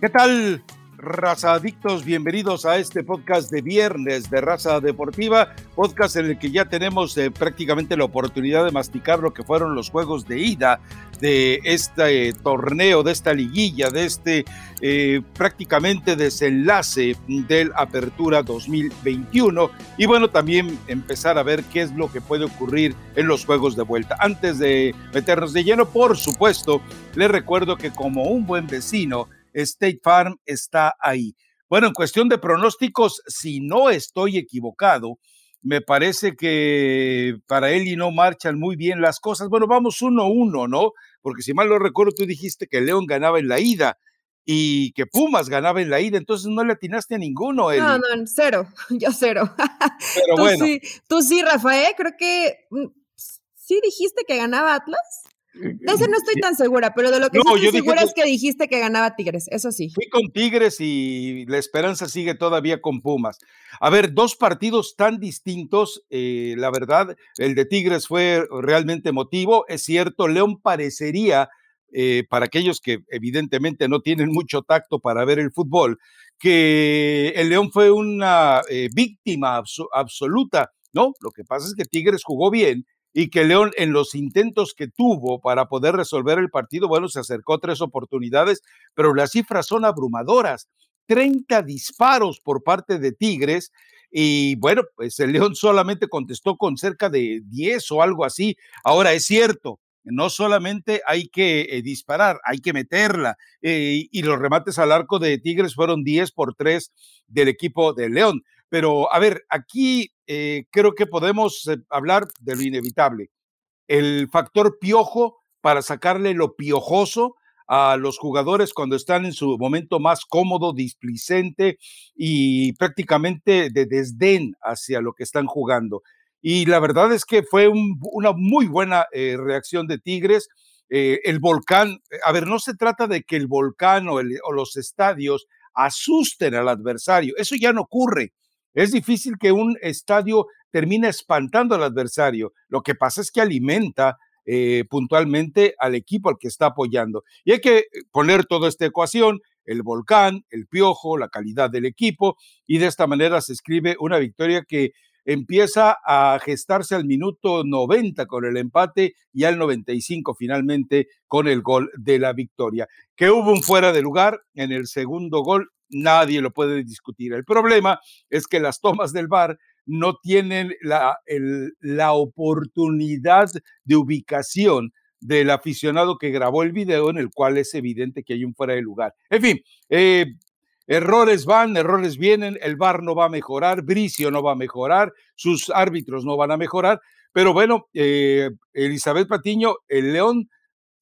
¿Qué tal, raza adictos? Bienvenidos a este podcast de viernes de Raza Deportiva, podcast en el que ya tenemos eh, prácticamente la oportunidad de masticar lo que fueron los juegos de ida de este torneo, de esta liguilla, de este eh, prácticamente desenlace del Apertura 2021 y bueno, también empezar a ver qué es lo que puede ocurrir en los juegos de vuelta. Antes de meternos de lleno, por supuesto, les recuerdo que como un buen vecino, State Farm está ahí. Bueno, en cuestión de pronósticos, si no estoy equivocado, me parece que para él y no marchan muy bien las cosas. Bueno, vamos uno a uno, ¿no? Porque si mal lo recuerdo, tú dijiste que León ganaba en la ida y que Pumas ganaba en la ida, entonces no le atinaste a ninguno. No, no, cero, yo cero. Pero tú bueno. Sí, tú sí, Rafael, creo que mm, sí dijiste que ganaba Atlas. De no estoy tan segura, pero de lo que estoy segura es que dijiste que ganaba Tigres, eso sí. Fui con Tigres y la esperanza sigue todavía con Pumas. A ver, dos partidos tan distintos, eh, la verdad, el de Tigres fue realmente emotivo, es cierto, León parecería, eh, para aquellos que evidentemente no tienen mucho tacto para ver el fútbol, que el León fue una eh, víctima absoluta, ¿no? Lo que pasa es que Tigres jugó bien y que León en los intentos que tuvo para poder resolver el partido, bueno, se acercó tres oportunidades, pero las cifras son abrumadoras. 30 disparos por parte de Tigres y bueno, pues el León solamente contestó con cerca de 10 o algo así. Ahora es cierto, no solamente hay que eh, disparar, hay que meterla. Eh, y los remates al arco de Tigres fueron 10 por 3 del equipo de León. Pero a ver, aquí eh, creo que podemos eh, hablar de lo inevitable. El factor piojo para sacarle lo piojoso a los jugadores cuando están en su momento más cómodo, displicente y prácticamente de desdén hacia lo que están jugando. Y la verdad es que fue una muy buena eh, reacción de Tigres. el volcán, a ver, no se trata de que el volcán o, o los estadios asusten al adversario, eso ya no ocurre. Es difícil que un estadio termine espantando al adversario. Lo que pasa es que alimenta eh, puntualmente al equipo al que está apoyando. Y hay que poner toda esta ecuación, el volcán, el piojo, la calidad del equipo, y de esta manera se escribe una victoria que empieza a gestarse al minuto 90 con el empate y al 95 finalmente con el gol de la victoria. Que hubo un fuera de lugar en el segundo gol, nadie lo puede discutir. El problema es que las tomas del VAR no tienen la, la oportunidad de ubicación del aficionado que grabó el video en el cual es evidente que hay un fuera de lugar. En fin, eh, errores van, errores vienen, el VAR no va a mejorar, Bricio no va a mejorar, sus árbitros no van a mejorar, pero bueno, eh, Elizabeth Patiño, el León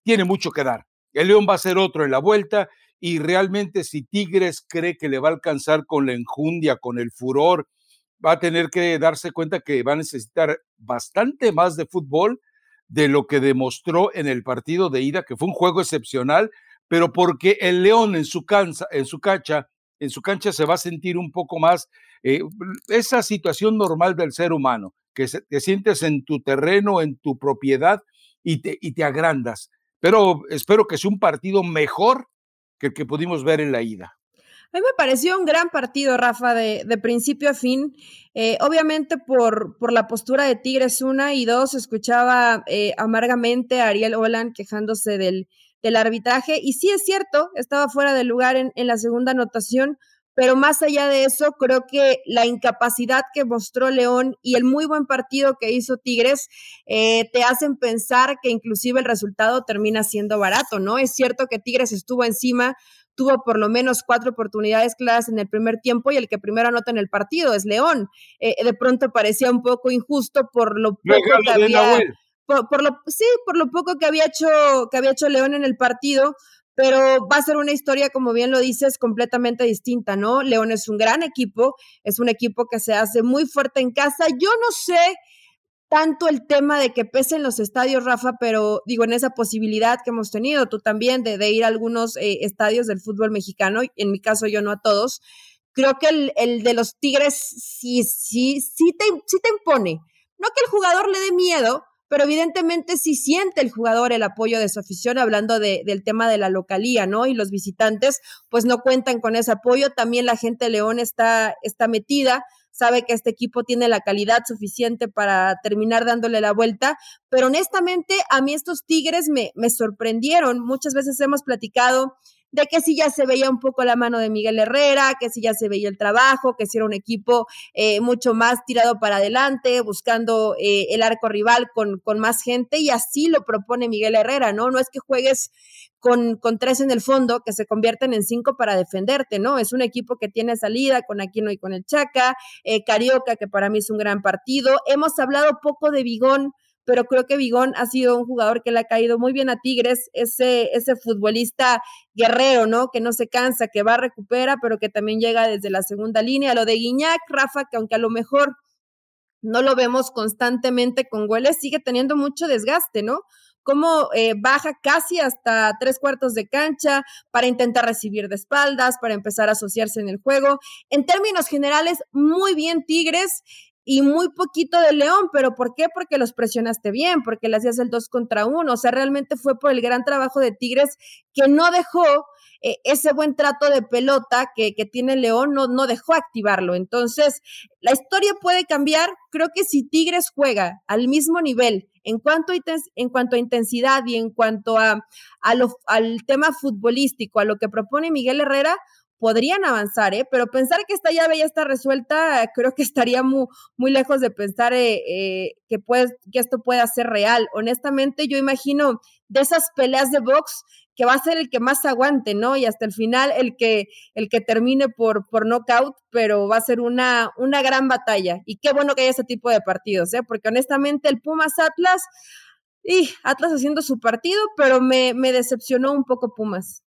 tiene mucho que dar. El León va a ser otro en la vuelta y realmente si Tigres cree que le va a alcanzar con la enjundia, con el furor, va a tener que darse cuenta que va a necesitar bastante más de fútbol de lo que demostró en el partido de ida, que fue un juego excepcional, pero porque el León en su, cancha, en su cancha, en su cancha se va a sentir un poco más eh, esa situación normal del ser humano, que te sientes en tu terreno, en tu propiedad y te, y te agrandas. Pero espero que sea un partido mejor que pudimos ver en la ida. A mí me pareció un gran partido, Rafa, de, principio a fin. Eh, obviamente por, por, la postura de Tigres, una y dos, escuchaba eh, amargamente a Ariel Olan quejándose del, del, arbitraje. Y sí es cierto, estaba fuera de lugar en, en la segunda anotación, pero más allá de eso, creo que la incapacidad que mostró León y el muy buen partido que hizo Tigres eh, te hacen pensar que inclusive el resultado termina siendo barato, ¿no? Es cierto que Tigres estuvo encima, tuvo por lo menos cuatro oportunidades claras en el primer tiempo y el que primero anota en el partido es León. Eh, de pronto parecía un poco injusto por lo poco que había... Por, lo, sí, por lo poco que había hecho, que había hecho León en el partido, pero va a ser una historia, como bien lo dices, completamente distinta, ¿no? León es un gran equipo, es un equipo que se hace muy fuerte en casa. Yo no sé tanto el tema de que pesen los estadios, Rafa, pero digo, en esa posibilidad que hemos tenido, tú también, de, ir a algunos eh, estadios del fútbol mexicano, en mi caso yo no a todos, creo que el, de los Tigres sí, sí, sí te impone. No que el jugador le dé miedo, pero evidentemente sí siente el jugador el apoyo de su afición, hablando de, del tema de la localía, ¿no? Y los visitantes, pues no cuentan con ese apoyo. También la gente de León está, está metida sabe que este equipo tiene la calidad suficiente para terminar dándole la vuelta, pero honestamente a mí estos Tigres me, me sorprendieron. Muchas veces hemos platicado de que si ya se veía un poco la mano de Miguel Herrera, que si ya se veía el trabajo, que si era un equipo eh, mucho más tirado para adelante, buscando eh, el arco rival con, con más gente, y así lo propone Miguel Herrera, ¿no? No es que juegues con, con, tres en el fondo que se convierten en cinco para defenderte, ¿no? Es un equipo que tiene salida con Aquino y con el Chaca, eh, Carioca, que para mí es un gran partido. Hemos hablado poco de Bigón, pero creo que Bigón ha sido un jugador que le ha caído muy bien a Tigres, ese, ese futbolista guerrero, ¿no? Que no se cansa, que va, recupera, pero que también llega desde la segunda línea. Lo de Guiñac, Rafa, que aunque a lo mejor no lo vemos constantemente con goles, sigue teniendo mucho desgaste, ¿no? Cómo eh, baja casi hasta tres cuartos de cancha para intentar recibir de espaldas, para empezar a asociarse en el juego. En términos generales, muy bien Tigres y muy poquito de León, pero ¿por qué? Porque los presionaste bien, porque le hacías el dos contra uno, o sea, realmente fue por el gran trabajo de Tigres que no dejó eh, ese buen trato de pelota que, tiene León, no, no dejó activarlo. Entonces, la historia puede cambiar, creo que si Tigres juega al mismo nivel en cuanto, en cuanto a intensidad y en cuanto a, a al tema futbolístico, a lo que propone Miguel Herrera, podrían avanzar, ¿eh? pero pensar que esta llave ya está resuelta, creo que estaría muy, muy lejos de pensar eh, eh, que, pues, que esto pueda ser real. Honestamente, yo imagino de esas peleas de box que va a ser el que más aguante, ¿no? Y hasta el final el que, el que termine por, por knockout, pero va a ser una, una gran batalla. Y qué bueno que haya ese tipo de partidos, ¿eh? Porque honestamente el Pumas Atlas, y Atlas haciendo su partido, pero me, me decepcionó un poco Pumas.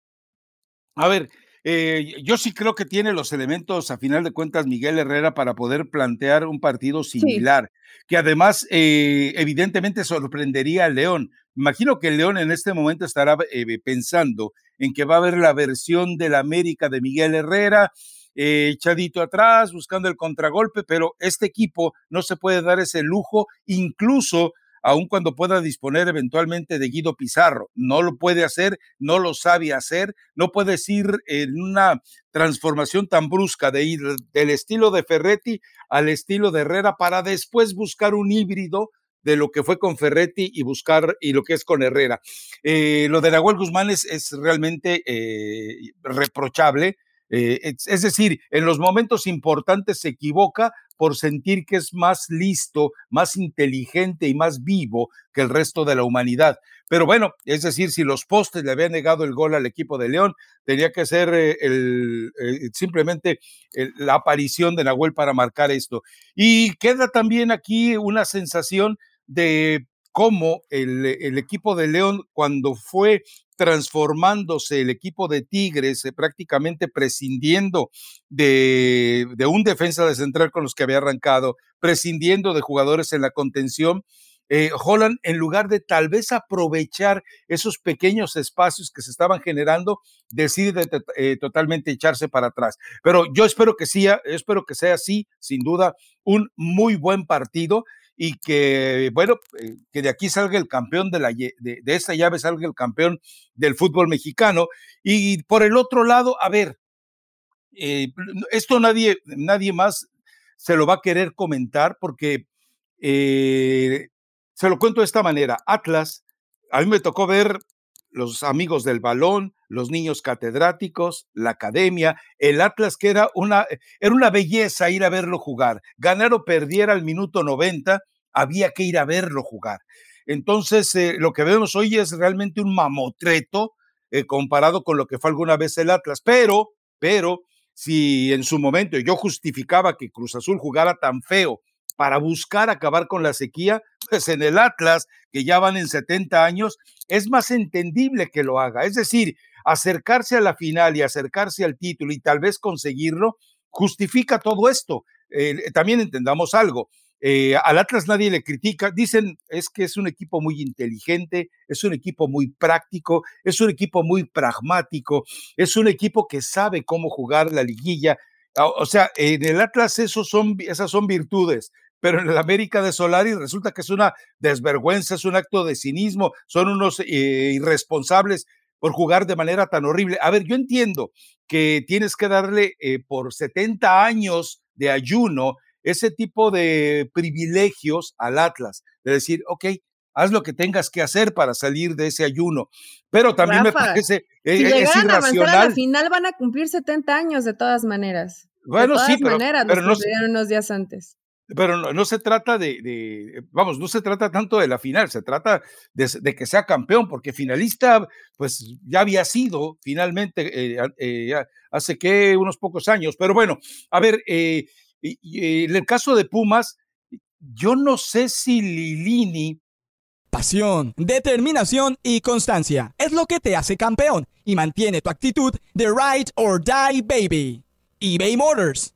A ver, eh, yo sí creo que tiene los elementos, a final de cuentas, Miguel Herrera, para poder plantear un partido similar, que además, eh, evidentemente, sorprendería al León. Imagino que León en este momento estará eh, pensando en que va a haber la versión del América de Miguel Herrera, echadito atrás, buscando el contragolpe, pero este equipo no se puede dar ese lujo, incluso aun cuando pueda disponer eventualmente de Guido Pizarro. No lo puede hacer, no lo sabe hacer, no puede ir en una transformación tan brusca de ir del estilo de Ferretti al estilo de Herrera para después buscar un híbrido de lo que fue con Ferretti y buscar y lo que es con Herrera. Eh, lo de Nahuel Guzmán es, realmente eh, reprochable. Eh, es, decir, en los momentos importantes se equivoca por sentir que es más listo, más inteligente y más vivo que el resto de la humanidad. Pero bueno, es decir, si los postes le habían negado el gol al equipo de León, tenía que ser eh, el, eh, simplemente la aparición de Nahuel para marcar esto. Y queda también aquí una sensación de cómo el, el, equipo de León, cuando fue transformándose el equipo de Tigres, eh, prácticamente prescindiendo de, un defensa de central con los que había arrancado, prescindiendo de jugadores en la contención. Eh, Holland, en lugar de tal vez aprovechar esos pequeños espacios que se estaban generando, decide eh, totalmente echarse para atrás. Pero yo espero que sí, espero que sea así, sin duda, un muy buen partido y que, bueno, eh, que de aquí salga el campeón de, la, de, esta llave, salga el campeón del fútbol mexicano. Y por el otro lado, a ver, eh, esto nadie, nadie más se lo va a querer comentar porque eh, se lo cuento de esta manera. Atlas, a mí me tocó ver los amigos del balón, los niños catedráticos, la academia, el Atlas que era una, era una belleza ir a verlo jugar. Ganar o perdiera al minuto 90, había que ir a verlo jugar. Entonces, eh, lo que vemos hoy es realmente un mamotreto eh, comparado con lo que fue alguna vez el Atlas. Pero, pero, si en su momento yo justificaba que Cruz Azul jugara tan feo para buscar acabar con la sequía, pues en el Atlas, que ya van en 70 años, es más entendible que lo haga. Es decir, acercarse a la final y acercarse al título y tal vez conseguirlo, justifica todo esto. Eh, también entendamos algo. Eh, al Atlas nadie le critica, dicen es que es un equipo muy inteligente, es un equipo muy práctico, es un equipo muy pragmático, es un equipo que sabe cómo jugar la liguilla, O sea, en el Atlas esos son, esas son virtudes, pero en el América de Solari resulta que es una desvergüenza, es un acto de cinismo, son unos eh, irresponsables por jugar de manera tan horrible. A ver, yo entiendo que tienes que darle eh, por 70 años de ayuno ese tipo de privilegios al Atlas, de decir, ok, haz lo que tengas que hacer para salir de ese ayuno. Pero también me parece si eh, es irracional. A, la final van a cumplir 70 años de todas maneras. Bueno, de todas sí, pero, maneras, pero no, unos días antes. Pero no, se trata de, vamos, no se trata tanto de la final, se trata de, que sea campeón, porque finalista, pues ya había sido finalmente eh, eh, hace que unos pocos años. Pero bueno, a ver, en el caso de Pumas, yo no sé si Lilini Pasión, determinación y constancia es lo que te hace campeón y mantiene tu actitud de ride or die baby. eBay Motors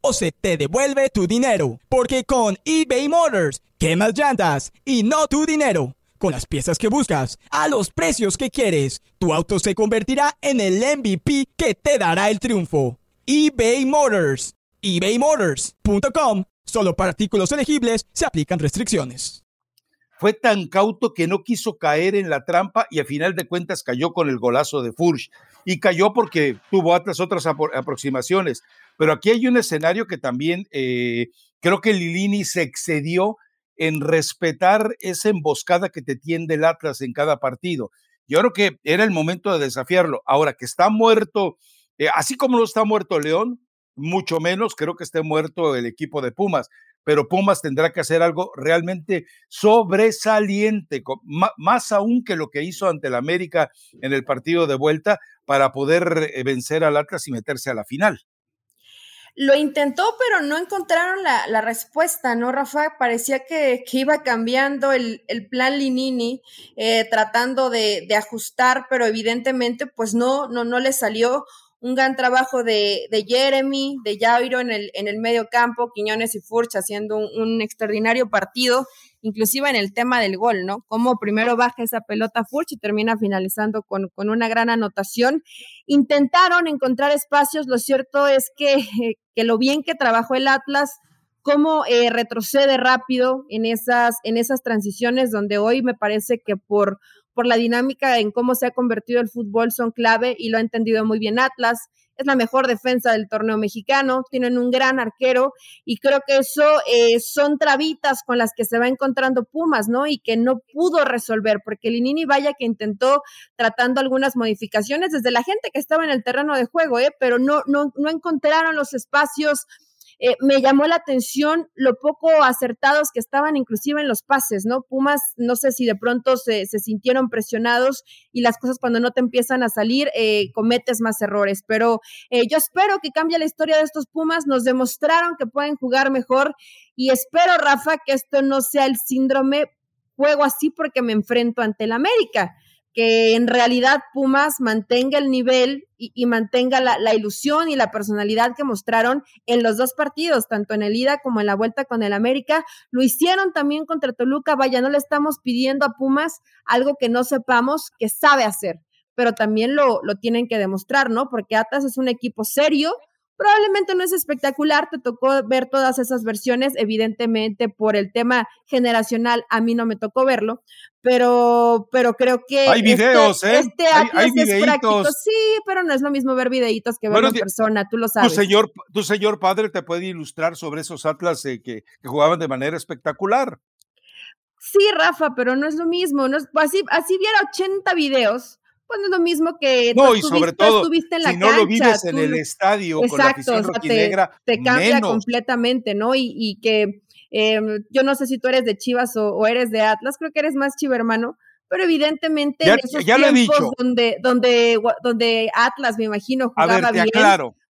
o se te devuelve tu dinero. Porque con eBay Motors, quemas llantas y no tu dinero. Con las piezas que buscas, a los precios que quieres, tu auto se convertirá en el MVP que te dará el triunfo. eBay Motors. ebaymotors.com Solo para artículos elegibles se aplican restricciones. Fue tan cauto que no quiso caer en la trampa y a final de cuentas cayó con el golazo de Furch. Y cayó porque tuvo otras, otras aproximaciones. Pero aquí hay un escenario que también eh, creo que Lilini se excedió en respetar esa emboscada que te tiende el Atlas en cada partido. Yo creo que era el momento de desafiarlo. Ahora que está muerto, eh, así como no está muerto León, mucho menos creo que esté muerto el equipo de Pumas, pero Pumas tendrá que hacer algo realmente sobresaliente, más aún que lo que hizo ante el América en el partido de vuelta para poder eh, vencer al Atlas y meterse a la final. Lo intentó, pero no encontraron la, respuesta, ¿no, Rafa? Parecía que, iba cambiando el, plan Linini, eh, tratando de, de, ajustar, pero evidentemente, pues no, no, no le salió un gran trabajo de, Jeremy, de Jairo en el, en el medio campo, Quiñones y Furch haciendo un, extraordinario partido, inclusive en el tema del gol, ¿no? Como primero baja esa pelota Furch y termina finalizando con, con una gran anotación. Intentaron encontrar espacios, lo cierto es que, que lo bien que trabajó el Atlas, cómo eh, retrocede rápido en esas, en esas transiciones donde hoy me parece que por por la dinámica en cómo se ha convertido el fútbol son clave y lo ha entendido muy bien Atlas. Es la mejor defensa del torneo mexicano, tienen un gran arquero y creo que eso eh, son trabitas con las que se va encontrando Pumas, ¿no? Y que no pudo resolver, porque Linini vaya que intentó tratando algunas modificaciones desde la gente que estaba en el terreno de juego, ¿eh? Pero no, no, no encontraron los espacios eh, me llamó la atención lo poco acertados que estaban inclusive en los pases, ¿no? Pumas, no sé si de pronto se, sintieron presionados y las cosas cuando no te empiezan a salir, eh, cometes más errores, pero eh, yo espero que cambie la historia de estos Pumas, nos demostraron que pueden jugar mejor y espero, Rafa, que esto no sea el síndrome juego así porque me enfrento ante el América que en realidad Pumas mantenga el nivel y, mantenga la, ilusión y la personalidad que mostraron en los dos partidos, tanto en el ida como en la vuelta con el América. Lo hicieron también contra Toluca. Vaya, no le estamos pidiendo a Pumas algo que no sepamos que sabe hacer, pero también lo, lo tienen que demostrar, ¿no? Porque Atlas es un equipo serio, Probablemente no es espectacular, te tocó ver todas esas versiones, evidentemente por el tema generacional a mí no me tocó verlo, pero, pero creo que hay este, videos, ¿eh? Este hay, es práctico. Sí, pero no es lo mismo ver videitos que ver en persona, tú lo sabes. Tu señor, tu señor padre te puede ilustrar sobre esos Atlas eh, que, jugaban de manera espectacular. Sí, Rafa, pero no es lo mismo. No así, así viera 80 videos, pues no es lo mismo que no, y sobre todo, estuviste en la si no lo vives en el estadio exacto, con la te, te, cambia completamente, ¿no? Y, y que em, yo no sé si tú eres de Chivas o, eres de Atlas, creo que eres más chiva hermano, pero evidentemente ya, en esos tiempos donde, donde, donde Atlas, me imagino, jugaba bien,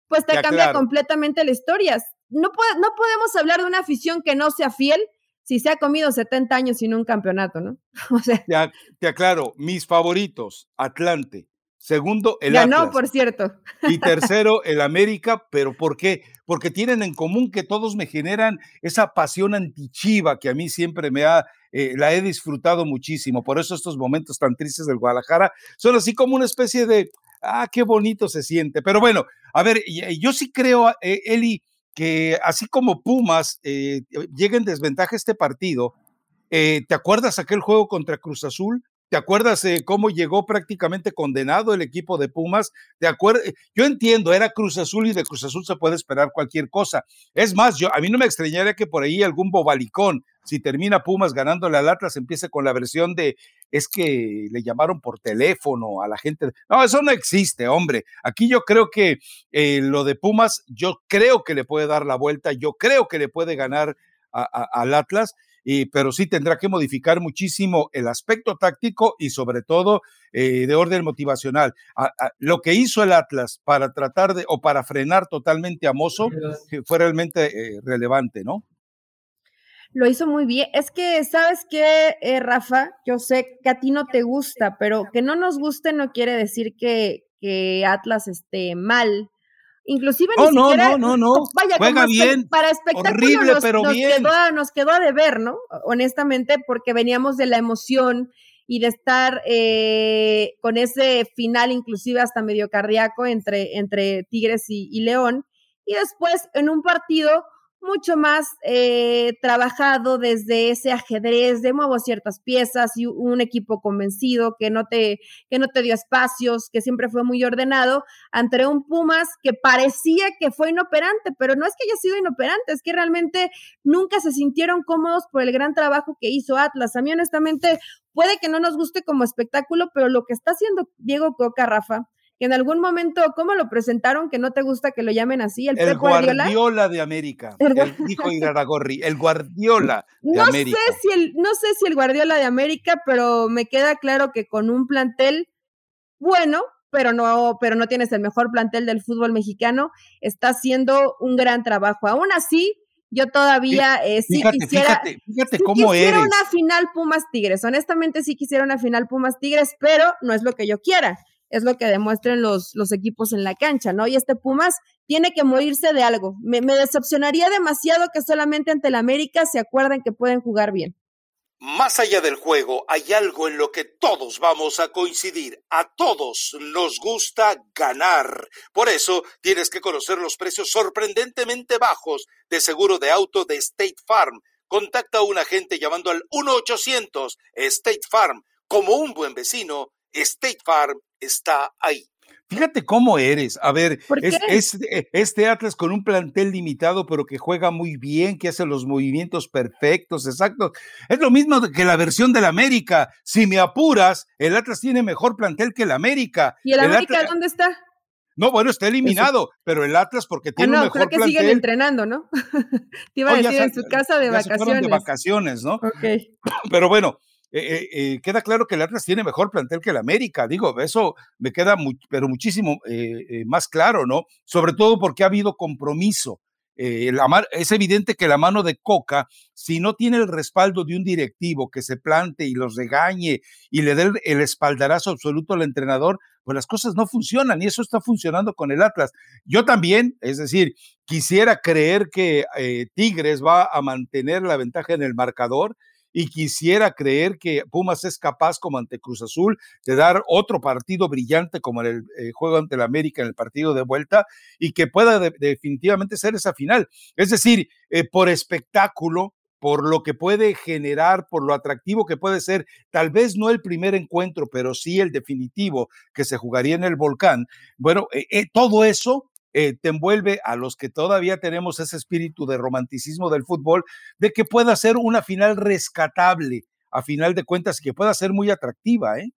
pues te cambia completamente la historia. no, no podemos hablar de una afición que no sea fiel si se ha comido 70 años sin un campeonato, ¿no? O sea, te, aclaro, mis favoritos, Atlante. Segundo, el Ganó, por cierto. Y tercero, el América, pero ¿por qué? Porque tienen en común que todos me generan esa pasión antichiva que a mí siempre me ha, eh, la he disfrutado muchísimo. Por eso estos momentos tan tristes del Guadalajara son así como una especie de, ah, qué bonito se siente. Pero bueno, a ver, yo sí creo, eh, Eli, que así como Pumas eh, llega en desventaja este partido, eh, ¿te acuerdas aquel juego contra Cruz Azul? ¿Te acuerdas eh, cómo llegó prácticamente condenado el equipo de Pumas? ¿Te acuerdas? Yo entiendo, era Cruz Azul y de Cruz Azul se puede esperar cualquier cosa. Es más, yo, a mí no me extrañaría que por ahí algún bobalicón, si termina Pumas ganándole al Atlas, empiece con la versión de es que le llamaron por teléfono a la gente. No, eso no existe, hombre. Aquí yo creo que eh, lo de Pumas, yo creo que le puede dar la vuelta, yo creo que le puede ganar al Atlas pero sí tendrá que modificar muchísimo el aspecto táctico y sobre todo eh, de orden motivacional. lo que hizo el Atlas para tratar de, o para frenar totalmente a Mozo, fue realmente eh, relevante, ¿no? Lo hizo muy bien. Es que, ¿sabes qué, eh, Rafa? Yo sé que a ti no te gusta, pero que no nos guste no quiere decir que, que Atlas esté mal inclusive no, ni siquiera, no, no, no, vaya, juega bien, para espectáculo horrible, nos, pero bien. Quedó, nos quedó a deber, ¿no? Honestamente, porque veníamos de la emoción y de estar eh, con ese final inclusive hasta medio cardíaco entre, entre Tigres y, y León, y después en un partido mucho más eh, trabajado desde ese ajedrez de muevo ciertas piezas y un equipo convencido que no te que no te dio espacios, que siempre fue muy ordenado ante un Pumas que parecía que fue inoperante, pero no es que haya sido inoperante, es que realmente nunca se sintieron cómodos por el gran trabajo que hizo Atlas. A mí honestamente puede que no nos guste como espectáculo, pero lo que está haciendo Diego Coca Rafa que en algún momento, ¿cómo lo presentaron? Que no te gusta que lo llamen así, el, el Guardiola. de América, el, dijo Iraragorri, el Guardiola de no América. Sé si el, no sé si el Guardiola de América, pero me queda claro que con un plantel bueno, pero no, pero no tienes el mejor plantel del fútbol mexicano, está haciendo un gran trabajo. Aún así, yo todavía eh, sí quisiera, fíjate, fíjate cómo quisiera una final Pumas Tigres. Honestamente sí quisiera una final Pumas Tigres, pero no es lo que yo quiera es lo que demuestren los, equipos en la cancha, ¿no? Y este Pumas tiene que morirse de algo. Me, me decepcionaría demasiado que solamente ante el América se acuerden que pueden jugar bien. Más allá del juego, hay algo en lo que todos vamos a coincidir. A todos nos gusta ganar. Por eso tienes que conocer los precios sorprendentemente bajos de seguro de auto de State Farm. Contacta a un agente llamando al 1-800 State Farm. Como un buen vecino, State Farm está ahí. Fíjate cómo eres. A ver, es, este Atlas con un plantel limitado, pero que juega muy bien, que hace los movimientos perfectos, exactos. Es lo mismo que la versión del América. Si me apuras, el Atlas tiene mejor plantel que el América. ¿Y el, América dónde está? No, bueno, está eliminado, pero el Atlas porque tiene ah, no, un mejor creo que siguen entrenando, ¿no? Te iba a decir en su casa de vacaciones. de vacaciones, ¿no? Ok. Pero bueno, eh, eh, eh, queda claro que el Atlas tiene mejor plantel que el América. Digo, eso me queda pero muchísimo más claro, ¿no? Sobre todo porque ha habido compromiso. es evidente que la mano de Coca, si no tiene el respaldo de un directivo que se plante y los regañe y le dé el espaldarazo absoluto al entrenador, pues las cosas no funcionan y eso está funcionando con el Atlas. Yo también, es decir, quisiera creer que Tigres va a mantener la ventaja en el marcador y quisiera creer que Pumas es capaz, como ante Cruz Azul, de dar otro partido brillante como el, eh, juego ante el América en el partido de vuelta y que pueda definitivamente ser esa final. Es decir, eh, por espectáculo, por lo que puede generar, por lo atractivo que puede ser, tal vez no el primer encuentro, pero sí el definitivo que se jugaría en el volcán. Bueno, eh, todo eso eh, te envuelve a los que todavía tenemos ese espíritu de romanticismo del fútbol, de que pueda ser una final rescatable, a final de cuentas, y que pueda ser muy atractiva, ¿eh?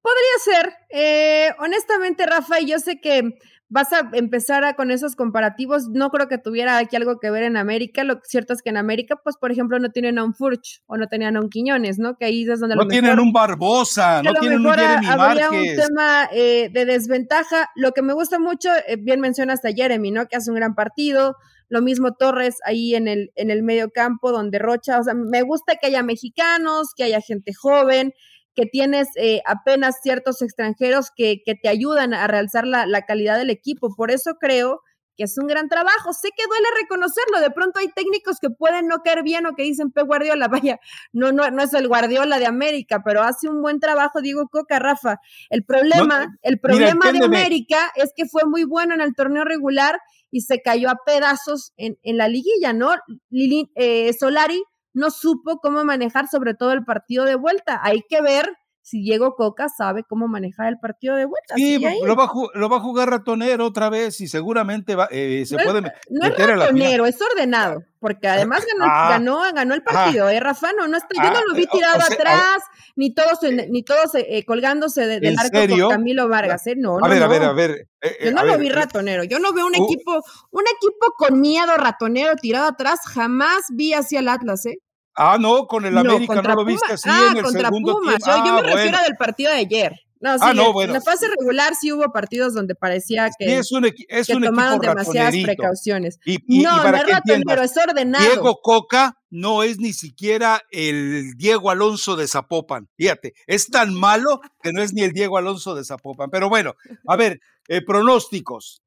Podría ser. Eh, honestamente, Rafa, yo sé que vas a empezar a, con esos comparativos. No creo que tuviera aquí algo que ver en América. Lo cierto es que en América, pues, por ejemplo, no tienen a un Furch o no tenían a un Quiñones, ¿no? Que ahí es donde no tienen un Barbosa, no tienen un Jeremy habría un tema eh, de desventaja. Lo que me gusta mucho, eh, bien mencionas a Jeremy, ¿no? Que hace un gran partido. lo mismo Torres ahí en el, en el medio campo, donde Rocha, o sea, me gusta que haya mexicanos, que haya gente joven, que tienes eh, apenas ciertos extranjeros que, que, te ayudan a realzar la, la calidad del equipo. Por eso creo que es un gran trabajo. Sé que duele reconocerlo. De pronto hay técnicos que pueden no caer bien o que dicen P. Guardiola, vaya, no, no, no es el Guardiola de América, pero hace un buen trabajo Diego Coca, Rafa. El problema, el problema de América es que fue muy bueno en el torneo regular y se cayó a pedazos en, en la liguilla, ¿no? Lili, eh, Solari no supo cómo manejar sobre todo el partido de vuelta. Hay que ver si Diego Coca sabe cómo manejar el partido de vuelta. Sí, lo va, lo va, a jugar ratonero otra vez y seguramente va, eh, se puede no es ratonero, es ordenado, porque además ganó, ah, ganó, ganó, el partido, ¿eh, Rafa? No, no está, yo no ah, lo vi eh, tirado atrás, ni todos, ni todos eh, colgándose de, del arco con Camilo Vargas, ¿eh? No, a ver, a ver, a ver. yo no lo vi ratonero, yo no veo un equipo, un equipo con miedo ratonero tirado atrás, jamás vi hacia el Atlas, ¿eh? Ah, no, con el América no lo viste así ah, en el contra segundo. Tiempo. Yo, me ah, refiero del partido de ayer. No, sí, ah, no, bueno. En la fase regular sí hubo partidos donde parecía que, es un, es que un tomaron demasiadas precauciones. Y, y, no, y para no es pero es ordenado. Diego Coca no es ni siquiera el Diego Alonso de Zapopan. Fíjate, es tan malo que no es ni el Diego Alonso de Zapopan. Pero bueno, a ver, eh, pronósticos.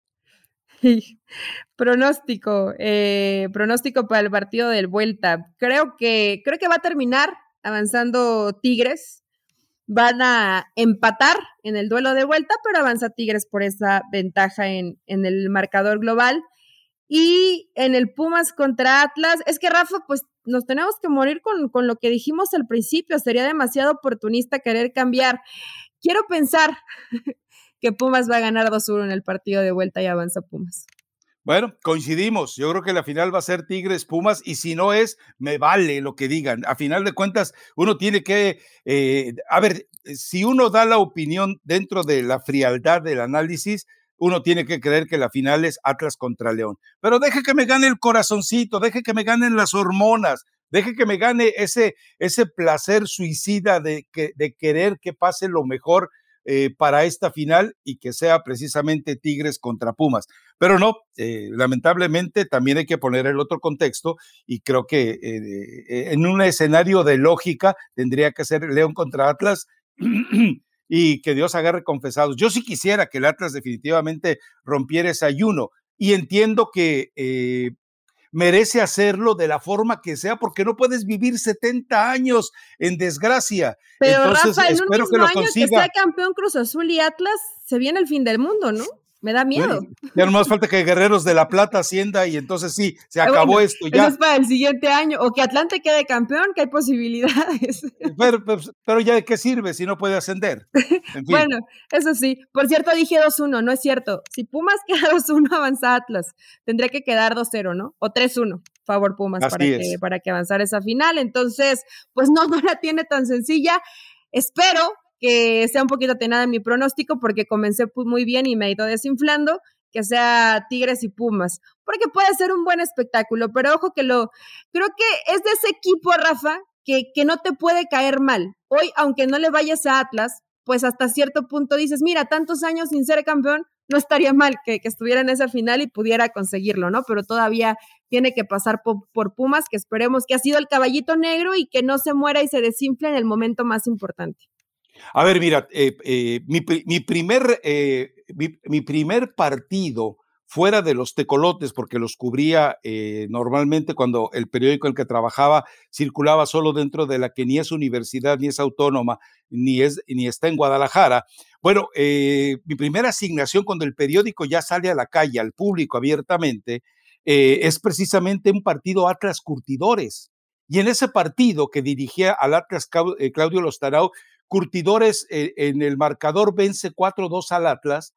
pronóstico, eh, pronóstico para el partido del Vuelta. Creo que, creo que va a terminar avanzando Tigres. Van a empatar en el duelo de vuelta, pero avanza Tigres por esa ventaja en, en el marcador global. Y en el Pumas contra Atlas, es que Rafa, pues nos tenemos que morir con, con lo que dijimos al principio. Sería demasiado oportunista querer cambiar. Quiero pensar que Pumas va a ganar 2-1 en el partido de vuelta y avanza Pumas. Bueno, coincidimos. Yo creo que la final va a ser Tigres Pumas y si no es, me vale lo que digan. A final de cuentas, uno tiene que, eh, a ver, si uno da la opinión dentro de la frialdad del análisis, uno tiene que creer que la final es Atlas contra León. Pero deje que me gane el corazoncito, deje que me ganen las hormonas, deje que me gane ese, ese placer suicida de, que, de querer que pase lo mejor eh, para esta final y que sea precisamente Tigres contra Pumas. Pero no, eh, lamentablemente también hay que poner el otro contexto y creo que eh, en un escenario de lógica tendría que ser León contra Atlas. y que Dios agarre confesados. Yo sí quisiera que el Atlas definitivamente rompiera ese ayuno y entiendo que merece hacerlo de la forma que sea, porque no puedes vivir 70 años en desgracia. Pero Entonces, Rafa, en un mismo que lo año que sea campeón Cruz Azul y Atlas, se viene el fin del mundo, ¿no? Me da miedo. ya no más falta que Guerreros de la Plata ascienda y entonces sí, se acabó esto ya. Eso es para el siguiente año. O que Atlante quede campeón, que hay posibilidades. Pero, pero, ya de qué sirve si no puede ascender. bueno, eso sí. Por cierto, dije 2-1, no es cierto. Si Pumas queda 2-1, avanza Atlas. Tendría que quedar 2-0, ¿no? O 3-1, favor Pumas, para que, para que avanzara esa final. Entonces, pues no, no la tiene tan sencilla. Espero que sea un poquito atenada en mi pronóstico porque comencé muy bien y me he ido desinflando, que sea Tigres y Pumas, porque puede ser un buen espectáculo, pero ojo que lo, creo que es de ese equipo, Rafa, que, que no te puede caer mal. Hoy, aunque no le vayas a Atlas, pues hasta cierto punto dices, mira, tantos años sin ser campeón, no estaría mal que, que estuviera en esa final y pudiera conseguirlo, ¿no? Pero todavía tiene que pasar por, por, Pumas, que esperemos que ha sido el caballito negro y que no se muera y se desinfle en el momento más importante. A ver, mira, eh, eh, mi, primer, eh, mi, primer partido fuera de los tecolotes, porque los cubría normalmente cuando el periódico en el que trabajaba circulaba solo dentro de la que ni es universidad, ni es autónoma, ni, es, ni está en Guadalajara. Bueno, mi primera asignación cuando el periódico ya sale a la calle, al público abiertamente, es precisamente un partido Atlas Curtidores. Y en ese partido que dirigía al Atlas Claudio Lostarau, Curtidores eh, en el marcador vence 4-2 al Atlas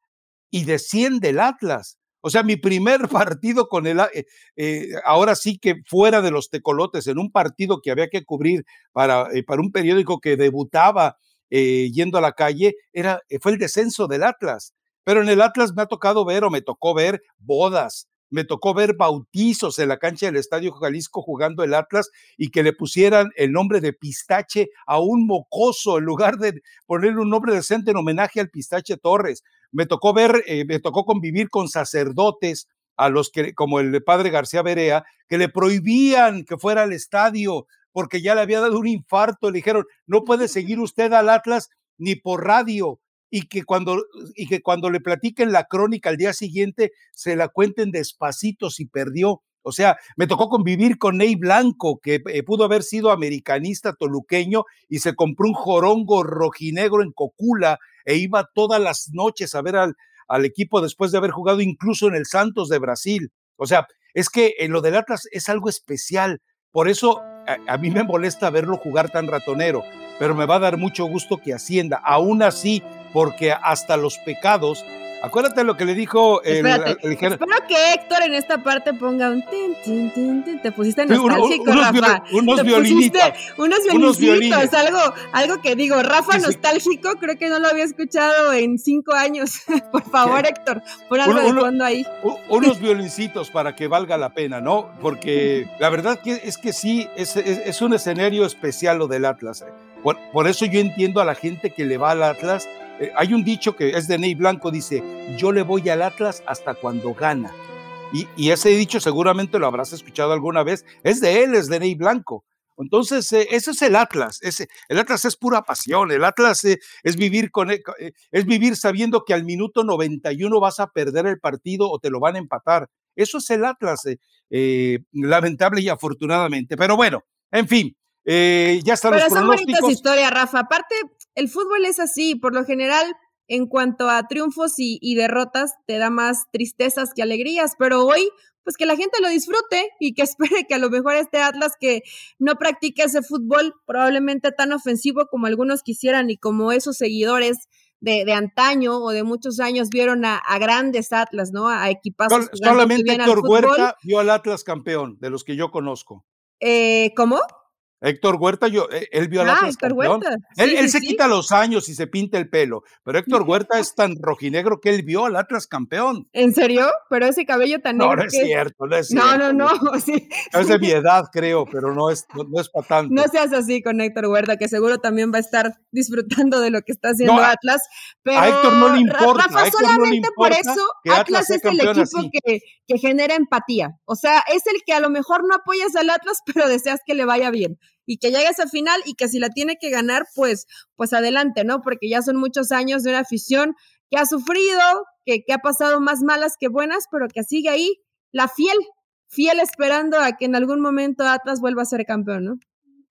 y desciende el Atlas. O sea, mi primer partido con el, eh, eh, ahora sí que fuera de los tecolotes, en un partido que había que cubrir para, para un periódico que debutaba yendo a la calle, era, fue el descenso del Atlas. Pero en el Atlas me ha tocado ver o me tocó ver bodas, me tocó ver bautizos en la cancha del Estadio Jalisco jugando el Atlas y que le pusieran el nombre de pistache a un mocoso en lugar de ponerle un nombre decente en homenaje al pistache Torres. Me tocó ver, eh, me tocó convivir con sacerdotes a los que, como el padre García Berea, que le prohibían que fuera al estadio porque ya le había dado un infarto. Le dijeron, no puede seguir usted al Atlas ni por radio. Y que, cuando, y que cuando le platiquen la crónica al día siguiente, se la cuenten despacito si perdió. O sea, me tocó convivir con Ney Blanco, que eh, pudo haber sido americanista toluqueño y se compró un jorongo rojinegro en Cocula e iba todas las noches a ver al, al equipo después de haber jugado incluso en el Santos de Brasil. O sea, es que en lo del Atlas es algo especial. Por eso a, mí me molesta verlo jugar tan ratonero, pero me va a dar mucho gusto que ascienda. Aún así, porque hasta los pecados Acuérdate lo que le dijo el, Espero que Héctor en esta parte ponga un tin, tin, tin, Te pusiste nostálgico, unos, Rafa. unos violinitos. Unos violinitos. algo, algo que digo, Rafa nostálgico, creo que no lo había escuchado en cinco años. Por favor, Héctor, pon algo de fondo ahí. Unos violincitos para que valga la pena, ¿no? Porque la verdad que es que sí, es, es, un escenario especial lo del Atlas. ¿eh? Por, por eso yo entiendo a la gente que le va al Atlas eh, hay un dicho que es de Ney Blanco, dice, yo le voy al Atlas hasta cuando gana. Y, ese dicho seguramente lo habrás escuchado alguna vez, es de él, es de Ney Blanco. Entonces, eh, ese es el Atlas. Ese, el Atlas es pura pasión. El Atlas eh, es, vivir con, es vivir sabiendo que al minuto 91 vas a perder el partido o te lo van a empatar. Eso es el Atlas, lamentable y afortunadamente. Pero bueno, en fin, ya están Pero los son bonitas historias, Rafa. Aparte, el fútbol es así, por lo general, en cuanto a triunfos y, derrotas, te da más tristezas que alegrías, pero hoy, pues que la gente lo disfrute y que espere que a lo mejor este Atlas que no practique ese fútbol probablemente tan ofensivo como algunos quisieran y como esos seguidores de, antaño o de muchos años vieron a, grandes Atlas, ¿no? A equipazos. solamente Héctor Huerta vio al Atlas campeón, de los que yo conozco. Eh, ¿Cómo? Héctor Huerta, yo, eh, él vio a la ah, Héctor Huerta. él, se quita los años y se pinta el pelo, pero Héctor Huerta es tan rojinegro que él vio al Atlas campeón. ¿En serio? Pero ese cabello tan negro. No, no es cierto, no es cierto. No, no, no. Sí, es de mi edad, creo, pero no es, no, es para tanto. No seas así con Héctor Huerta, que seguro también va a estar disfrutando de lo que está haciendo Atlas. Pero a Héctor no le importa. Rafa, solamente por eso Atlas, es el equipo que, que genera empatía. O sea, es el que a lo mejor no apoyas al Atlas, pero deseas que le vaya bien y que llegue a esa final y que si la tiene que ganar, pues, pues adelante, ¿no? Porque ya son muchos años de una afición que ha sufrido, que, que ha pasado más malas que buenas, pero que sigue ahí, la fiel, fiel esperando a que en algún momento Atlas vuelva a ser campeón, ¿no?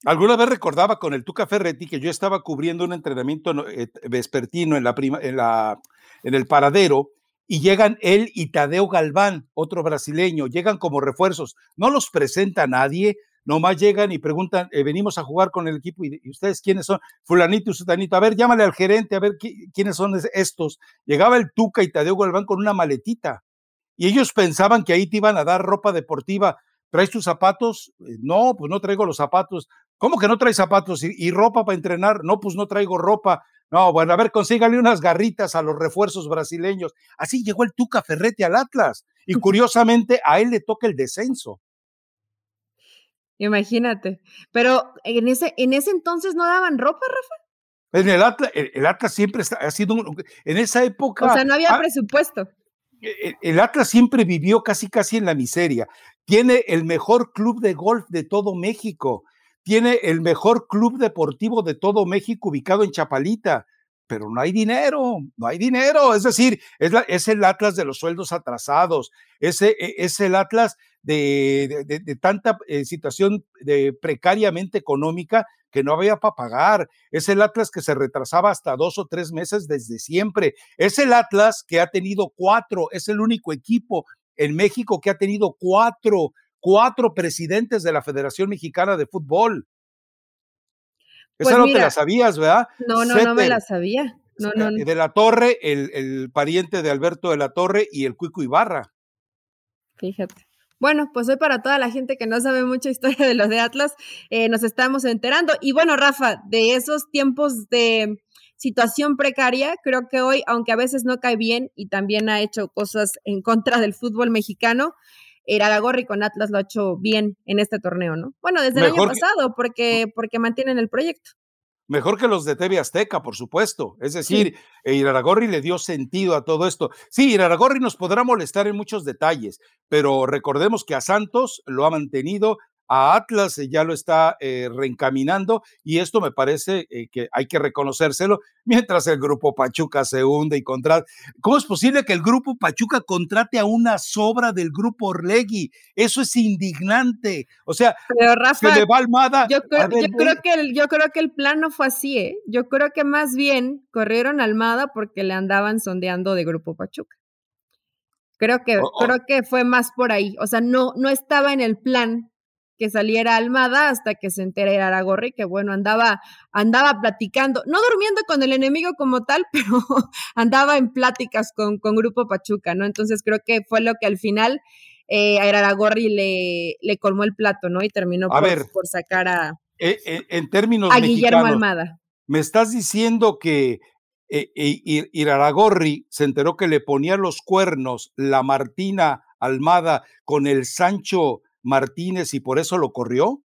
Alguna vez recordaba con el Tuca Ferretti que yo estaba cubriendo un entrenamiento eh, vespertino en, la prima, en, la, en el paradero y llegan él y Tadeo Galván, otro brasileño, llegan como refuerzos, no los presenta nadie, nomás llegan y preguntan, eh, venimos a jugar con el equipo y, ustedes quiénes son, fulanito y sutanito, a ver, llámale al gerente, a ver quiénes son estos. Llegaba el Tuca y Tadeo Galván con una maletita y ellos pensaban que ahí te iban a dar ropa deportiva. ¿Traes tus zapatos? Eh, no, pues no traigo los zapatos. ¿Cómo que no traes zapatos y, ropa para entrenar? No, pues no traigo ropa. No, bueno, a ver, consígale unas garritas a los refuerzos brasileños. Así llegó el Tuca Ferrete al Atlas. Y curiosamente a él le toca el descenso. Imagínate. Pero en ese, en ese entonces no daban ropa, Rafa. En el Atlas, el, Atlas siempre ha sido, en esa época. O sea, no había presupuesto. E, e, el, Atlas siempre vivió casi, casi en la miseria. Tiene el mejor club de golf de todo México. Tiene el mejor club deportivo de todo México ubicado en Chapalita pero no hay dinero, no hay dinero. Es decir, es, es el Atlas de los sueldos atrasados, es, e, es el Atlas de, tanta eh, situación de precariamente económica que no había para pagar. Es el Atlas que se retrasaba hasta dos o tres meses desde siempre. Es el Atlas que ha tenido cuatro, es el único equipo en México que ha tenido cuatro, cuatro presidentes de la Federación Mexicana de Fútbol. Esa pues no te la sabías, ¿verdad? No, no, no me la sabía. No, no, De la Torre, el, el, pariente de Alberto de la Torre y el Cuico Ibarra. Fíjate. Bueno, pues hoy para toda la gente que no sabe mucha historia de los de Atlas, eh, nos estamos enterando. Y bueno, Rafa, de esos tiempos de situación precaria, creo que hoy, aunque a veces no cae bien y también ha hecho cosas en contra del fútbol mexicano, el Aragorri con Atlas lo ha hecho bien en este torneo, ¿no? Bueno, desde el año pasado, porque, porque mantienen el proyecto. Mejor que los de TV Azteca, por supuesto. Es decir, sí. Iraragorri le dio sentido a todo esto. Sí, Iraragorri nos podrá molestar en muchos detalles, pero recordemos que a Santos lo ha mantenido a Atlas ya lo está eh, reencaminando y esto me parece eh, que hay que reconocérselo mientras el grupo Pachuca se hunde y contrata. ¿Cómo es posible que el grupo Pachuca contrate a una sobra del grupo Orlegui? Eso es indignante. O sea, Pero Rafa, se le va Almada. Yo, creo, ver, yo creo, que el, yo creo que el plan no fue así, ¿eh? Yo creo que más bien corrieron a Almada porque le andaban sondeando de grupo Pachuca. Creo que, oh, oh. creo que fue más por ahí. O sea, no, no estaba en el plan que saliera Almada hasta que se enterara Aragorri que bueno, andaba, andaba platicando, no durmiendo con el enemigo como tal, pero andaba en pláticas con, con Grupo Pachuca, ¿no? Entonces creo que fue lo que al final eh, a Aragorri le, le colmó el plato, ¿no? Y terminó por, ver, por, sacar a, eh, eh, en términos a Guillermo Almada. Me estás diciendo que eh, Iraragorri se enteró que le ponía los cuernos la Martina Almada con el Sancho Martínez y por eso lo corrió?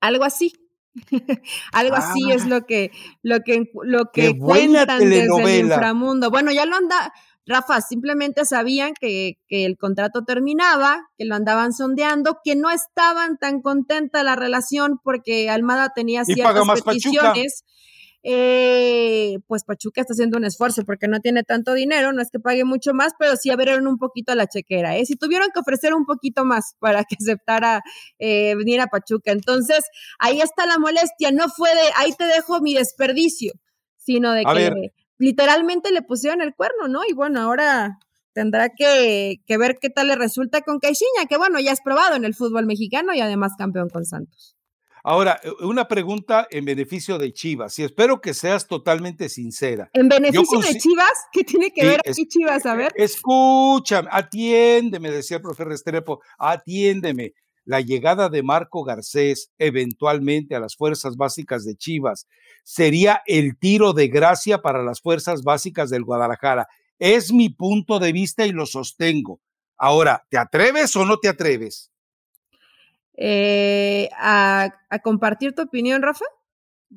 Algo así. Algo ah, así es lo que lo que lo que cuentan desde el inframundo. Bueno, ya lo anda Rafa, simplemente sabían que, que, el contrato terminaba, que lo andaban sondeando, que no estaban tan contenta la relación porque Almada tenía ciertas peticiones. Pachuca eh, pues Pachuca está haciendo un esfuerzo porque no tiene tanto dinero, no es que pague mucho más, pero sí abrieron un poquito la chequera, ¿eh? Si tuvieron que ofrecer un poquito más para que aceptara eh, venir a Pachuca. Entonces, ahí está la molestia, no fue de, ahí te dejo mi desperdicio, sino de que literalmente le pusieron el cuerno, ¿no? Y bueno, ahora tendrá que, que, ver qué tal le resulta con Caixinha, que bueno, ya es probado en el fútbol mexicano y además campeón con Santos. Ahora, eh, una pregunta en beneficio de Chivas, y espero que seas totalmente sincera. ¿En beneficio de Chivas? ¿Qué tiene que sí, ver aquí Chivas? A ver. Escúchame, atiéndeme, decía el profe Restrepo, atiéndeme. La llegada de Marco Garcés eventualmente a las fuerzas básicas de Chivas sería el tiro de gracia para las fuerzas básicas del Guadalajara. Es mi punto de vista y lo sostengo. Ahora, ¿te atreves o no te atreves? Eh, a, a, compartir tu opinión, Rafa?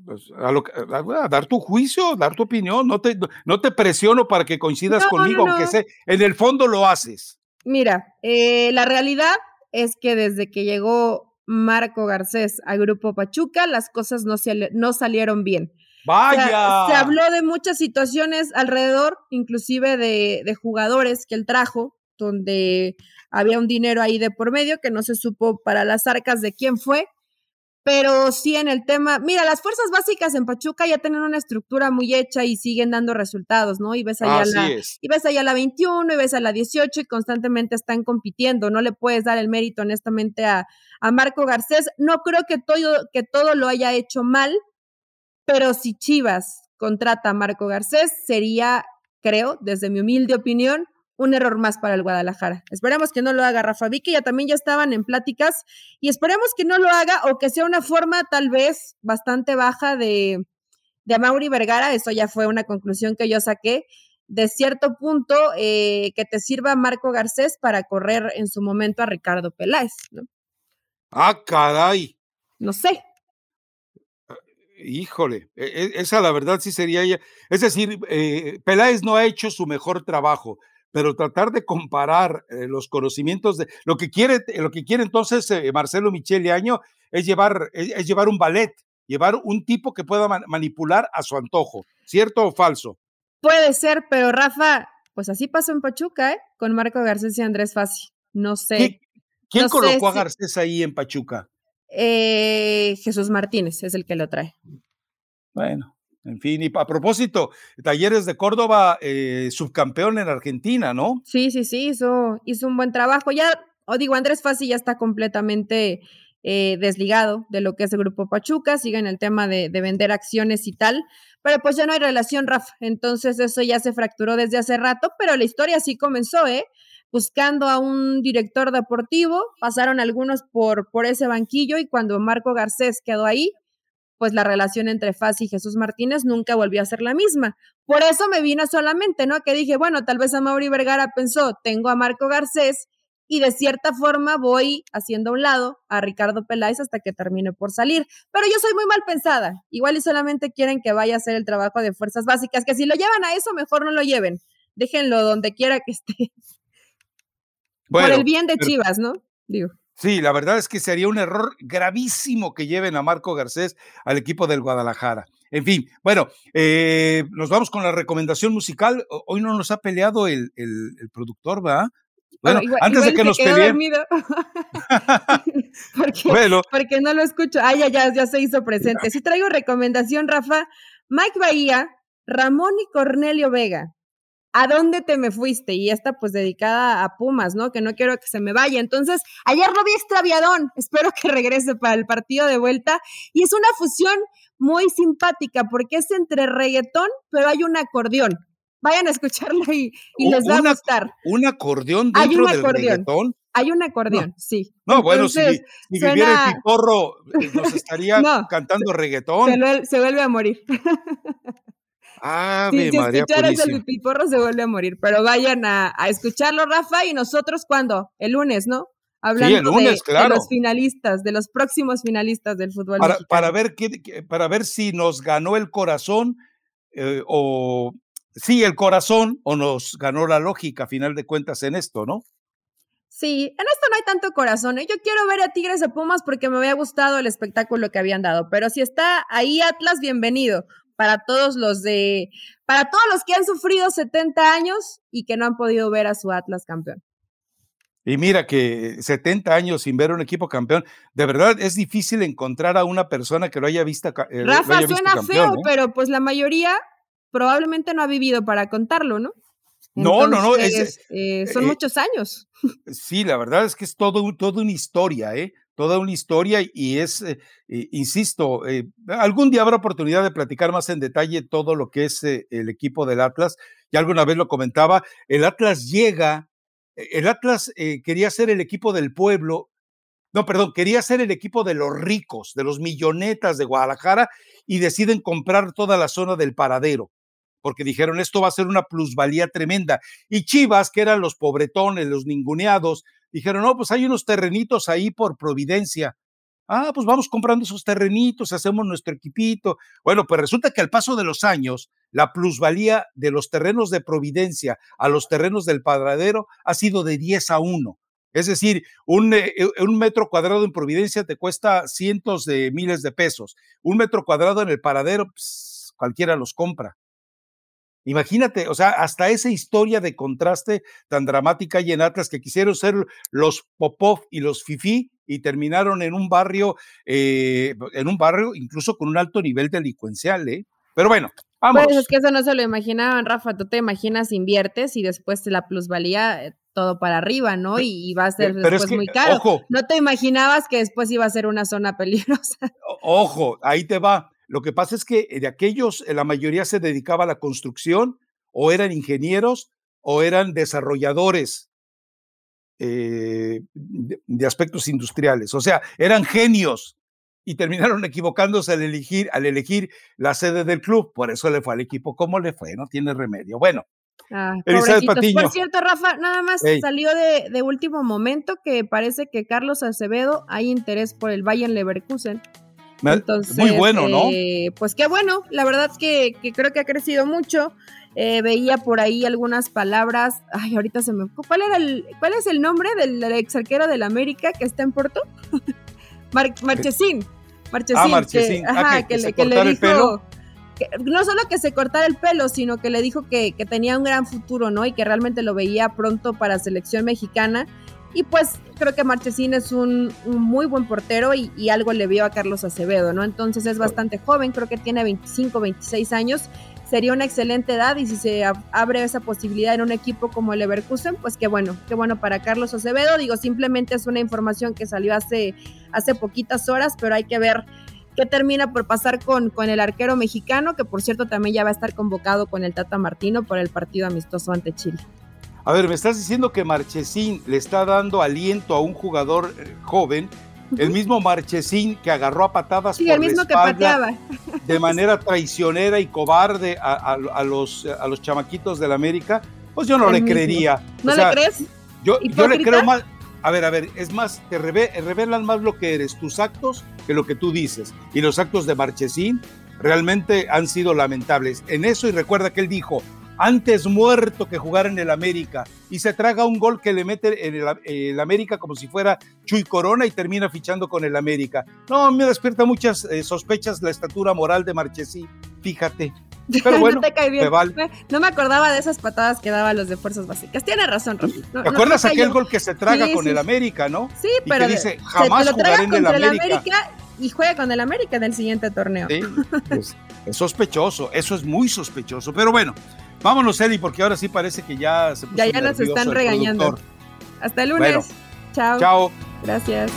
Pues a, lo, a, dar tu juicio, dar tu opinión. No te, no te presiono para que coincidas no, conmigo, no. aunque sé, en el fondo lo haces. Mira, eh, la realidad es que desde que llegó Marco Garcés al Grupo Pachuca, las cosas no, se, no salieron bien. Vaya. O sea, se habló de muchas situaciones alrededor, inclusive de, de jugadores que él trajo, donde había un dinero ahí de por medio que no se supo para las arcas de quién fue, pero sí en el tema, mira, las fuerzas básicas en Pachuca ya tienen una estructura muy hecha y siguen dando resultados, ¿no? Y ves allá, la, y ves allá la 21 y ves a la 18 y constantemente están compitiendo, no le puedes dar el mérito honestamente a, a Marco Garcés, no creo que todo, que todo lo haya hecho mal, pero si Chivas contrata a Marco Garcés sería, creo, desde mi humilde opinión, un error más para el Guadalajara. Esperemos que no lo haga Rafa Vicky, ya también ya estaban en pláticas y esperemos que no lo haga o que sea una forma tal vez bastante baja de, de Mauri Vergara, eso ya fue una conclusión que yo saqué, de cierto punto eh, que te sirva Marco Garcés para correr en su momento a Ricardo Peláez, ¿no? Ah, caray. No sé. Híjole, e, e, esa la verdad sí sería ella. Es decir, eh, Peláez no ha hecho su mejor trabajo pero tratar de comparar eh, los conocimientos de lo que quiere, lo que quiere entonces eh, Marcelo Michele Año es llevar, es, es, llevar un ballet, llevar un tipo que pueda man manipular a su antojo, ¿cierto o falso? Puede ser, pero Rafa, pues así pasó en Pachuca, ¿eh? Con Marco Garcés y Andrés Fassi. No sé. ¿Qué, ¿Quién no colocó sé a Garcés si... ahí en Pachuca? Eh, Jesús Martínez es el que lo trae. Bueno, en fin, y a propósito, Talleres de Córdoba, eh, subcampeón en Argentina, ¿no? Sí, sí, sí, hizo, hizo un buen trabajo. Ya, o digo, Andrés Fassi ya está completamente eh, desligado de lo que es el Grupo Pachuca, sigue en el tema de, de, vender acciones y tal, pero pues ya no hay relación, Rafa. Entonces eso ya se fracturó desde hace rato, pero la historia sí comenzó, ¿eh? Buscando a un director deportivo, pasaron algunos por, por ese banquillo y cuando Marco Garcés quedó ahí, pues la relación entre Faz y Jesús Martínez nunca volvió a ser la misma. Por eso me vino solamente, ¿no? Que dije, bueno, tal vez a Mauri Vergara pensó, tengo a Marco Garcés y de cierta forma voy haciendo a un lado a Ricardo Peláez hasta que termine por salir. Pero yo soy muy mal pensada. Igual y solamente quieren que vaya a hacer el trabajo de fuerzas básicas, que si lo llevan a eso, mejor no lo lleven. Déjenlo donde quiera que esté. por el bien de Chivas, ¿no? Digo. Sí, la verdad es que sería un error gravísimo que lleven a Marco Garcés al equipo del Guadalajara. En fin, bueno, eh, nos vamos con la recomendación musical. Hoy no nos ha peleado el, el, productor, ¿va? Bueno, antes de que nos peleen. porque, porque no lo escucho. Ah, ya, ya, ya se hizo presente. Sí traigo recomendación, Rafa. Mike Bahía, Ramón y Cornelio Vega. ¿A dónde te me fuiste? Y esta pues dedicada a Pumas, ¿no? Que no quiero que se me vaya. Entonces, ayer lo vi extraviadón. Espero que regrese para el partido de vuelta. Y es una fusión muy simpática porque es entre reggaetón, pero hay un acordeón. Vayan a escucharla y, les va a gustar. ¿Un acordeón dentro del reggaetón? Hay un acordeón, sí. No, bueno, si, viviera el piporro, eh, nos estaría cantando reggaetón. Se, se vuelve a morir. Ah, si, si escucharas el piporro se vuelve a morir, pero vayan a, escucharlo, Rafa, y nosotros cuándo? El lunes, ¿no? Hablando de, los finalistas, de los próximos finalistas del fútbol. Para, para ver, qué, para ver si nos ganó el corazón eh, o sí, el corazón o nos ganó la lógica, a final de cuentas, en esto, ¿no? Sí, en esto no hay tanto corazón. ¿eh? Yo quiero ver a Tigres de Pumas porque me había gustado el espectáculo que habían dado, pero si está ahí Atlas, bienvenido para todos los de, para todos los que han sufrido 70 años y que no han podido ver a su Atlas campeón. Y mira que 70 años sin ver un equipo campeón, de verdad es difícil encontrar a una persona que lo haya visto. Eh, Rafa suena feo, ¿eh? pero pues la mayoría probablemente no ha vivido para contarlo, ¿no? no, no, no. Eh, son muchos años. Sí, la verdad es que es todo, todo una historia, ¿eh? Toda una historia y es, eh, insisto, eh, algún día habrá oportunidad de platicar más en detalle todo lo que es eh, el equipo del Atlas. Ya alguna vez lo comentaba, el Atlas llega, el Atlas quería ser el equipo del pueblo, no, perdón, quería ser el equipo de los ricos, de los millonetas de Guadalajara y deciden comprar toda la zona del paradero porque dijeron esto va a ser una plusvalía tremenda. Y Chivas, que eran los pobretones, los ninguneados, dijeron, no, pues hay unos terrenitos ahí por Providencia. Ah, pues vamos comprando esos terrenitos, hacemos nuestro equipito. Bueno, pues resulta que al paso de los años, la plusvalía de los terrenos de Providencia a los terrenos del Padradero ha sido de 10 a 1. Es decir, un, eh, eh, un, metro cuadrado en Providencia te cuesta cientos de miles de pesos. Un metro cuadrado en el paradero, pues, cualquiera los compra. Imagínate, o sea, hasta esa historia de contraste tan dramática y en Atlas que quisieron ser los Popov y los Fifi y terminaron en un barrio, eh, en un barrio incluso con un alto nivel delincuencial, ¿eh? Pero bueno, vamos. Pues es que eso no se lo imaginaban, Rafa. Tú te imaginas, inviertes y después la plusvalía eh, todo para arriba, ¿no? Y, va a ser después muy caro. no te imaginabas que después iba a ser una zona peligrosa. Ojo, ahí te va. Lo que pasa es que de aquellos, eh, la mayoría se dedicaba a la construcción, o eran ingenieros, o eran desarrolladores eh, de, aspectos industriales. O sea, eran genios y terminaron equivocándose al elegir, al elegir la sede del club. Por eso le fue al equipo como le fue, no tiene remedio. Bueno. Ah, Por cierto, Rafa, nada más salió de, de, último momento que parece que Carlos Acevedo hay interés por el Bayern Leverkusen. Muy bueno, ¿no? Eh, pues qué bueno, la verdad es que, creo que ha crecido mucho. Eh, veía por ahí algunas palabras. Ay, ahorita se me. ¿Cuál era el, cuál es el nombre del, ex arquero del América que está en Porto? Marchesín. Marchesín. Ah, Marchesín. Ah, ajá, que, le, dijo. no solo que se cortara el pelo, sino que le dijo que, que tenía un gran futuro, ¿no? Y que realmente lo veía pronto para selección mexicana y pues creo que Marchesín es un, muy buen portero y, algo le vio a Carlos Acevedo, ¿no? Entonces es bastante joven, creo que tiene 25, 26 años. Sería una excelente edad y si se abre esa posibilidad en un equipo como el Leverkusen, pues qué bueno, qué bueno para Carlos Acevedo. Digo, simplemente es una información que salió hace, hace poquitas horas, pero hay que ver qué termina por pasar con, con el arquero mexicano, que por cierto también ya va a estar convocado con el Tata Martino por el partido amistoso ante Chile. A ver, me estás diciendo que Marchesín le está dando aliento a un jugador eh, joven, el mismo Marchesín que agarró a patadas sí, el mismo que pateaba. de manera traicionera y cobarde a, los, a los chamaquitos del América, pues yo no le creería. ¿No le crees? Yo, yo, le creo más, a ver, a ver, es más, te revelan más lo que eres, tus actos, que lo que tú dices. Y los actos de Marchesín realmente han sido lamentables. En eso, y recuerda que él dijo, antes muerto que jugar en el América, y se traga un gol que le mete en el, América como si fuera Chuy Corona y termina fichando con el América. No, me despierta muchas eh, sospechas la estatura moral de Marchesín, fíjate. Pero bueno, no, me acordaba de esas patadas que daba los de fuerzas básicas. Tiene razón, Rafi. ¿Te acuerdas aquel gol que se traga con el América, no? Sí, pero dice, jamás jugaré en el América. y juega con el América en el siguiente torneo. Sí, pues, es sospechoso, eso es muy sospechoso. Pero bueno, vámonos, Eli, porque ahora sí parece que ya se Ya, ya nos están regañando. Hasta el lunes. Chao. Chao. Gracias.